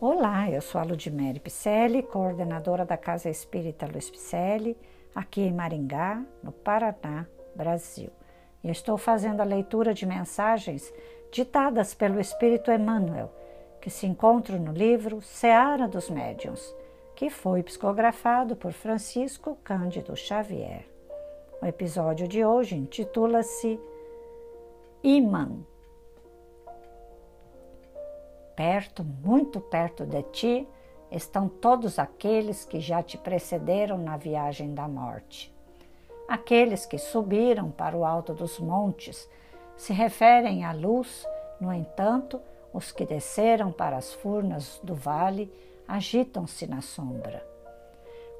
Olá, eu sou a Ludmere Picelli, coordenadora da Casa Espírita Luiz Picelli, aqui em Maringá, no Paraná, Brasil. E estou fazendo a leitura de mensagens ditadas pelo Espírito Emmanuel, que se encontram no livro Seara dos Médiuns, que foi psicografado por Francisco Cândido Xavier. O episódio de hoje intitula-se Imã perto, muito perto de ti, estão todos aqueles que já te precederam na viagem da morte. Aqueles que subiram para o alto dos montes se referem à luz, no entanto, os que desceram para as furnas do vale agitam-se na sombra.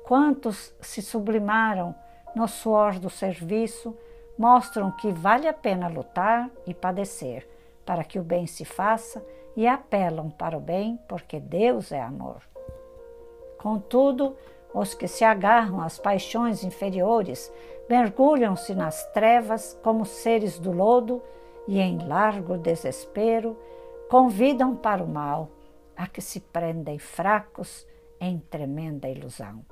Quantos se sublimaram no suor do serviço mostram que vale a pena lutar e padecer para que o bem se faça e apelam para o bem, porque Deus é amor. Contudo, os que se agarram às paixões inferiores mergulham-se nas trevas como seres do lodo e, em largo desespero, convidam para o mal a que se prendem fracos em tremenda ilusão.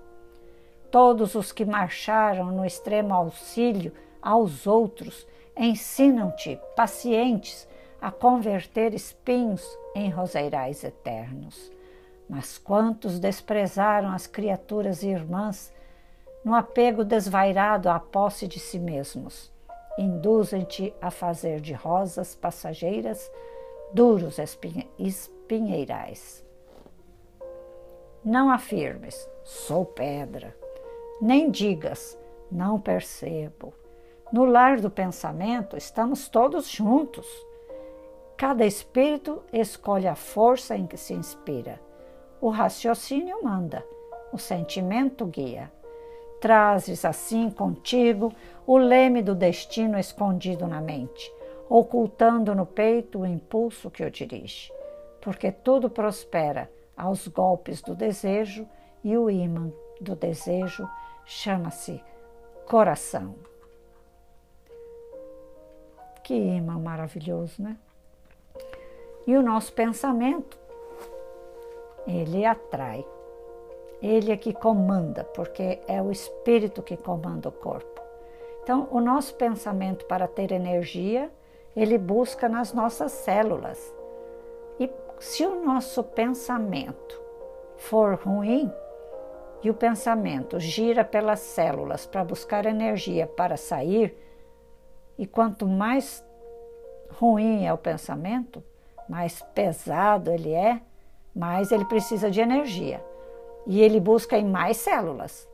Todos os que marcharam no extremo auxílio aos outros ensinam-te, pacientes, a converter espinhos em roseirais eternos. Mas quantos desprezaram as criaturas irmãs no apego desvairado à posse de si mesmos? Induzem-te a fazer de rosas passageiras duros espinheirais. Não afirmes, sou pedra, nem digas, não percebo. No lar do pensamento estamos todos juntos Cada espírito escolhe a força em que se inspira. O raciocínio manda, o sentimento guia. Trazes assim contigo o leme do destino escondido na mente, ocultando no peito o impulso que o dirige. Porque tudo prospera aos golpes do desejo e o ímã do desejo chama-se coração. Que imã maravilhoso, né? E o nosso pensamento, ele atrai. Ele é que comanda, porque é o espírito que comanda o corpo. Então, o nosso pensamento, para ter energia, ele busca nas nossas células. E se o nosso pensamento for ruim, e o pensamento gira pelas células para buscar energia para sair, e quanto mais ruim é o pensamento, mais pesado ele é, mais ele precisa de energia. E ele busca em mais células.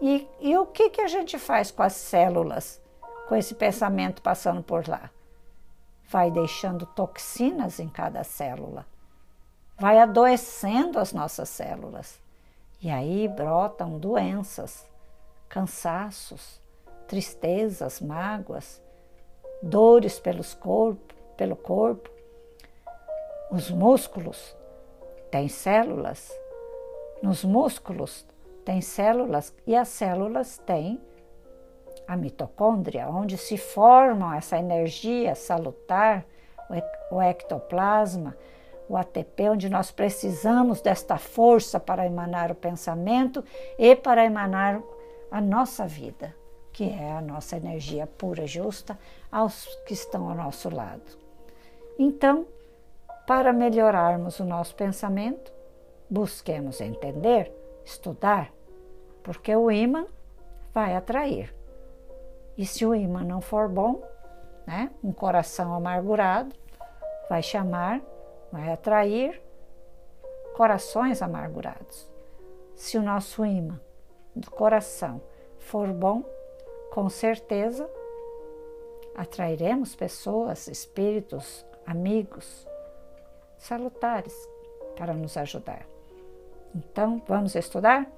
E, e o que, que a gente faz com as células, com esse pensamento passando por lá? Vai deixando toxinas em cada célula, vai adoecendo as nossas células. E aí brotam doenças, cansaços, tristezas, mágoas, dores pelos corpo, pelo corpo, os músculos têm células. Nos músculos tem células e as células têm a mitocôndria, onde se formam essa energia salutar, o ectoplasma, o ATP, onde nós precisamos desta força para emanar o pensamento e para emanar a nossa vida, que é a nossa energia pura e justa aos que estão ao nosso lado. Então, para melhorarmos o nosso pensamento, busquemos entender, estudar, porque o imã vai atrair. E se o imã não for bom, né, um coração amargurado vai chamar, vai atrair corações amargurados. Se o nosso imã do coração for bom, com certeza atrairemos pessoas, espíritos, amigos salutares para nos ajudar. Então, vamos estudar?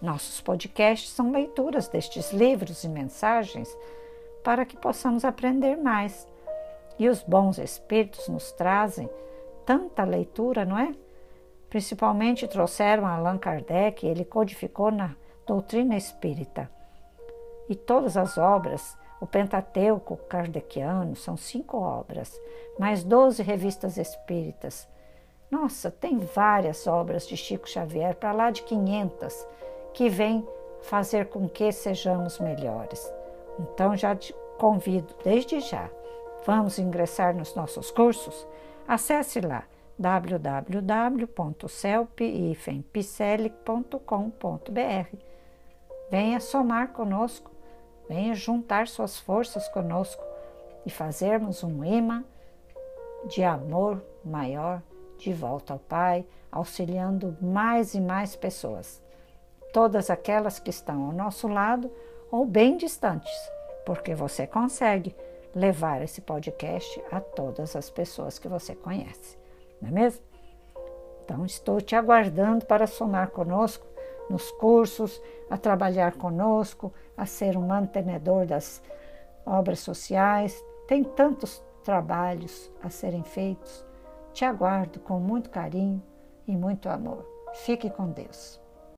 Nossos podcasts são leituras destes livros e mensagens para que possamos aprender mais. E os bons espíritos nos trazem tanta leitura, não é? Principalmente trouxeram Allan Kardec, ele codificou na doutrina espírita. E todas as obras o Pentateuco Kardeciano são cinco obras, mais doze revistas espíritas Nossa, tem várias obras de Chico Xavier, para lá de 500, que vêm fazer com que sejamos melhores. Então já te convido desde já. Vamos ingressar nos nossos cursos? Acesse lá www.celp-picelic.com.br. Venha somar conosco, venha juntar suas forças conosco e fazermos um imã de amor maior de volta ao Pai, auxiliando mais e mais pessoas, todas aquelas que estão ao nosso lado ou bem distantes, porque você consegue levar esse podcast a todas as pessoas que você conhece, não é mesmo? Então, estou te aguardando para somar conosco nos cursos, a trabalhar conosco, a ser um mantenedor das obras sociais. Tem tantos trabalhos a serem feitos. Te aguardo com muito carinho e muito amor. Fique com Deus.